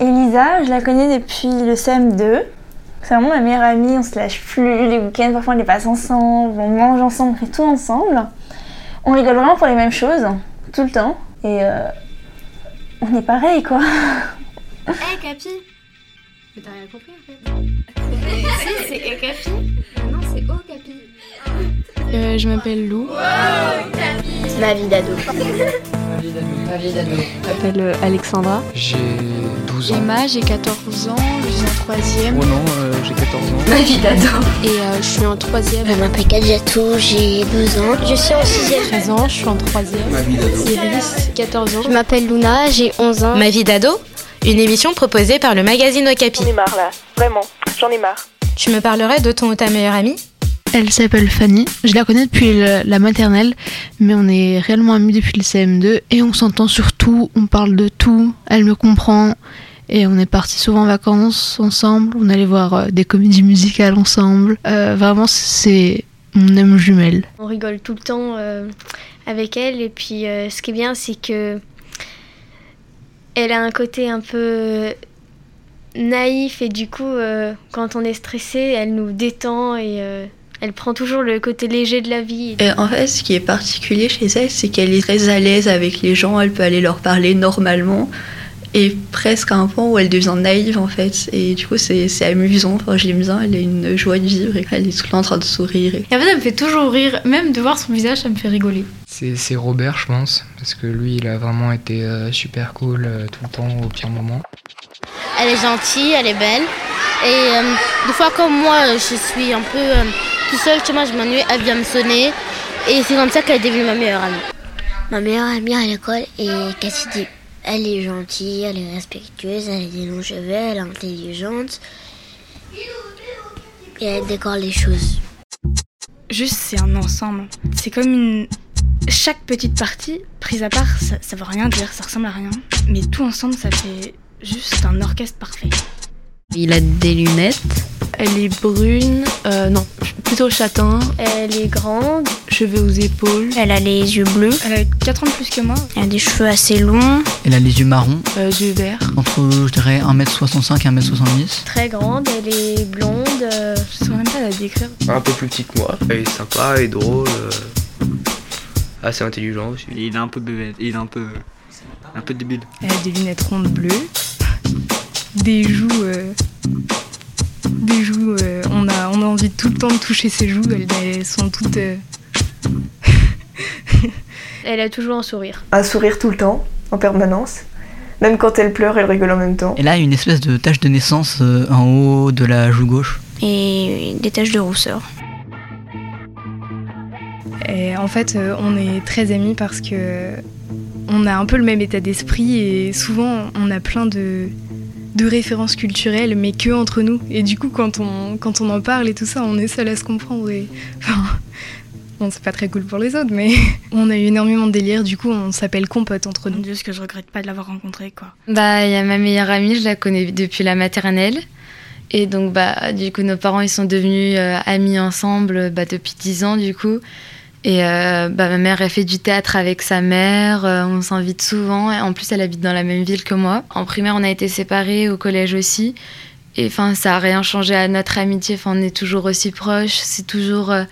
Elisa, je la connais depuis le CM2. C'est vraiment ma meilleure amie, on se lâche plus. Les week-ends, parfois on les passe ensemble, on mange ensemble, on fait tout ensemble. On rigole vraiment pour les mêmes choses, tout le temps. Et euh, on est pareil quoi. Hé hey, Capi Mais t'as rien compris en fait. si, c'est Hé Capi. Non, c'est Oh Capi. Euh, je m'appelle Lou. Wow, Ma vie d'ado. Ma vie d'ado. Je m'appelle euh, Alexandra. J'ai 12 ans. Emma, j'ai 14 ans, je suis en troisième. Oh non, euh, j'ai 14 ans. Ma vie d'ado. Et euh, je suis en troisième. Je m'appelle Kadjatou, j'ai 12 ans. Je suis en sixième. 13 ans, je suis en troisième. Ma vie d'ado. Iris, 14 ans. Je m'appelle Luna, j'ai 11 ans. Ma vie d'ado Une émission proposée par le magazine Okapi. J'en ai marre là, vraiment, j'en ai marre. Tu me parlerais de ton ou ta meilleure amie? Elle s'appelle Fanny. Je la connais depuis la maternelle, mais on est réellement amis depuis le CM2 et on s'entend sur tout, on parle de tout, elle me comprend et on est partis souvent en vacances ensemble, on allait voir des comédies musicales ensemble. Euh, vraiment, c'est mon âme jumelle. On rigole tout le temps euh, avec elle et puis euh, ce qui est bien, c'est que elle a un côté un peu naïf et du coup, quand on est stressé, elle nous détend et elle prend toujours le côté léger de la vie. Et en fait, ce qui est particulier chez elle, c'est qu'elle est très à l'aise avec les gens, elle peut aller leur parler normalement, et presque à un point où elle devient naïve en fait. Et du coup, c'est amusant, enfin, je l'aime bien, elle a une joie de vivre, et elle est tout le temps en train de sourire. Et... et en fait, elle me fait toujours rire, même de voir son visage, ça me fait rigoler. C'est Robert, je pense, parce que lui, il a vraiment été euh, super cool euh, tout le temps, au pire moment. Elle est gentille, elle est belle, et euh, des fois, comme moi, je suis un peu tout seul chez moi, je m'ennuie, elle vient me sonner. Et c'est comme ça qu'elle est devenue ma meilleure amie. Ma meilleure amie à l'école est Cassidy. Elle est gentille, elle est respectueuse, elle a des longs cheveux, elle est intelligente. Et elle décore les choses. Juste, c'est un ensemble. C'est comme une. Chaque petite partie, prise à part, ça, ça veut rien dire, ça ressemble à rien. Mais tout ensemble, ça fait juste un orchestre parfait. Il a des lunettes. Elle est brune, euh, non, plutôt châtain. Elle est grande. Cheveux aux épaules. Elle a les yeux bleus. Elle a 4 ans de plus que moi. Elle a des cheveux assez longs. Elle a les yeux marrons. Euh, yeux verts. Entre, je dirais, 1m65 et 1m70. Très grande, elle est blonde. Euh... Je saurais même pas la décrire. Un peu plus petite que moi. Elle est sympa et drôle. Euh... Assez intelligent aussi. Il est un peu bébé, il est un peu. un peu débile. Elle a des lunettes rondes bleues. Des joues. Des joues. Euh, on, a, on a envie tout le temps de toucher ses joues. Elles, elles sont toutes. euh, Elle a toujours un sourire. Un sourire tout le temps, en permanence. Même quand elle pleure, elle rigole en même temps. Elle a une espèce de tache de naissance euh, en haut de la joue gauche. Et des taches de rousseur. Et en fait, on est très amis parce que on a un peu le même état d'esprit et souvent on a plein de, de références culturelles, mais que entre nous. Et du coup, quand on, quand on en parle et tout ça, on est seul à se comprendre. Et, enfin, bon, c'est pas très cool pour les autres, mais on a eu énormément de délire. Du coup, on s'appelle compote entre nous. Dieu, ce que je regrette pas de l'avoir rencontré, quoi. Bah, il y a ma meilleure amie, je la connais depuis la maternelle. Et donc, bah, du coup, nos parents, ils sont devenus euh, amis ensemble bah, depuis 10 ans, du coup. Et euh, bah, ma mère, elle fait du théâtre avec sa mère, euh, on s'invite souvent. Et en plus, elle habite dans la même ville que moi. En primaire, on a été séparés, au collège aussi. Et enfin, ça n'a rien changé à notre amitié. Enfin, on est toujours aussi proches. C'est toujours euh,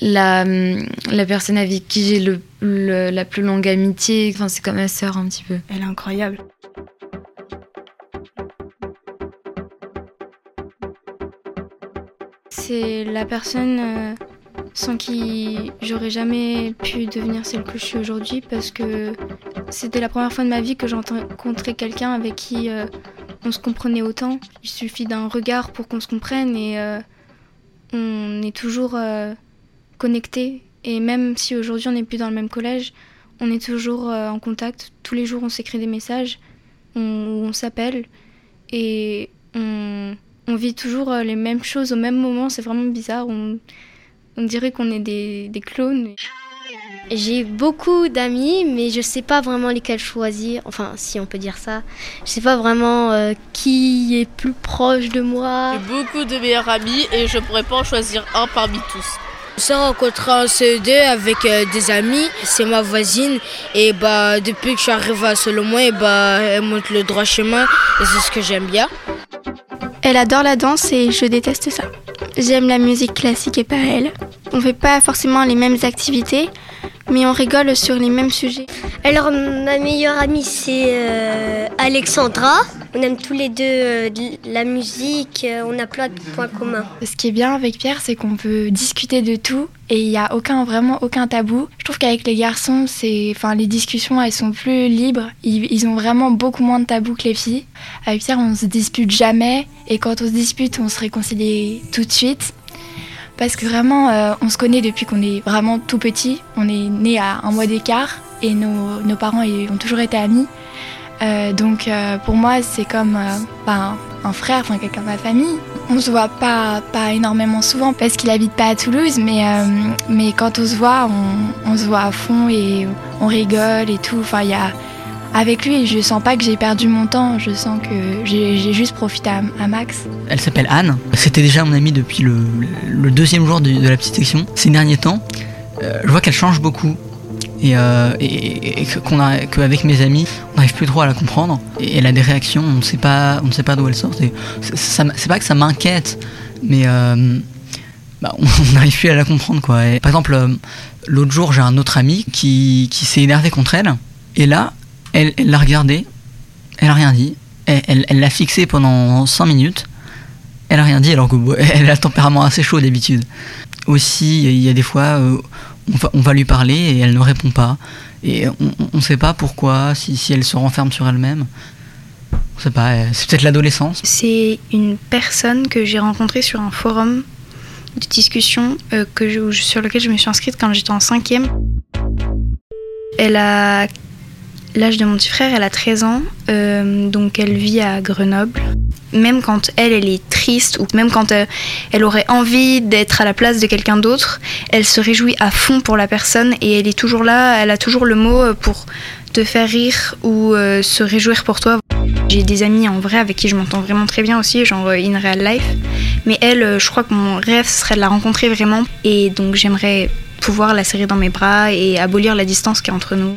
la, la personne avec qui j'ai le, le, la plus longue amitié. Enfin, c'est comme ma sœur un petit peu. Elle est incroyable. C'est la personne euh, sans qui j'aurais jamais pu devenir celle que je suis aujourd'hui parce que c'était la première fois de ma vie que j'ai rencontré quelqu'un avec qui euh, on se comprenait autant. Il suffit d'un regard pour qu'on se comprenne et euh, on est toujours euh, connectés. Et même si aujourd'hui on n'est plus dans le même collège, on est toujours euh, en contact. Tous les jours on s'écrit des messages, on, on s'appelle et on, vit toujours les mêmes choses au même moment. C'est vraiment bizarre. On dirait qu'on est des, des clones. J'ai beaucoup d'amis, mais je sais pas vraiment lesquels choisir. Enfin, si on peut dire ça. Je sais pas vraiment euh, qui est plus proche de moi. J'ai beaucoup de meilleurs amis et je pourrais pas en choisir un parmi tous. On s'est rencontré en CE2 avec euh, des amis, c'est ma voisine et bah depuis que je suis arrivée à Solomon, et bah elle montre le droit chemin et c'est ce que j'aime bien. Elle adore la danse et je déteste ça. J'aime la musique classique et pas elle. On fait pas forcément les mêmes activités, mais on rigole sur les mêmes sujets. Alors ma meilleure amie c'est euh, Alexandra. On aime tous les deux euh, la musique, euh, on a plein de points communs. Ce qui est bien avec Pierre, c'est qu'on peut discuter de tout et il n'y a aucun, vraiment aucun tabou. Je trouve qu'avec les garçons, c'est, enfin, les discussions, elles sont plus libres. Ils, ils, ont vraiment beaucoup moins de tabous que les filles. Avec Pierre, on se dispute jamais et quand on se dispute, on se réconcilie tout de suite. Parce que vraiment, euh, on se connaît depuis qu'on est vraiment tout petit. On est né à un mois d'écart et nos, parents ont toujours été amis. Euh, donc euh, pour moi, c'est comme ben, un frère, enfin quelqu'un de ma famille. On se voit pas, pas énormément souvent parce qu'il habite pas à Toulouse, mais, mais quand on se voit, on, on, se voit à fond et on rigole et tout. Enfin, il y a avec lui, je sens pas que j'ai perdu mon temps, je sens que j'ai juste profité à, Max. Elle s'appelle Anne, c'était déjà mon amie depuis le, deuxième jour de, la petite section. Ces derniers temps, euh, je vois qu'elle change beaucoup. Et, euh, et, et qu'avec mes amis on n'arrive plus trop à la comprendre. Et elle a des réactions on ne sait pas on ne sait pas d'où elle sort. C'est pas que ça m'inquiète mais euh, bah, on n'arrive plus à la comprendre et, par exemple euh, l'autre jour j'ai un autre ami qui s'est énervé contre elle. Et là elle l'a regardé elle a rien dit elle l'a fixé pendant 5 minutes elle a rien dit alors qu'elle a un tempérament assez chaud d'habitude aussi il y a des fois on va, on va, lui parler et elle ne répond pas. Et on ne sait pas pourquoi, si, elle se renferme sur elle-même. On sait pas, c'est peut-être l'adolescence. C'est une personne que j'ai rencontrée sur un forum de discussion euh, que sur lequel je me suis inscrite quand j'étais en cinquième. Elle a l'âge de mon petit frère, elle a 13 ans, euh, donc elle vit à Grenoble. Même quand elle, elle est triste, ou même quand elle, elle aurait envie d'être à la place de quelqu'un d'autre, elle se réjouit à fond pour la personne et elle est toujours là, elle a toujours le mot pour te faire rire ou euh, se réjouir pour toi. J'ai des amis en vrai avec qui je m'entends vraiment très bien aussi, genre in real life. Mais elle, je crois que mon rêve serait de la rencontrer vraiment. Et donc j'aimerais pouvoir la serrer dans mes bras et abolir la distance qui est entre nous.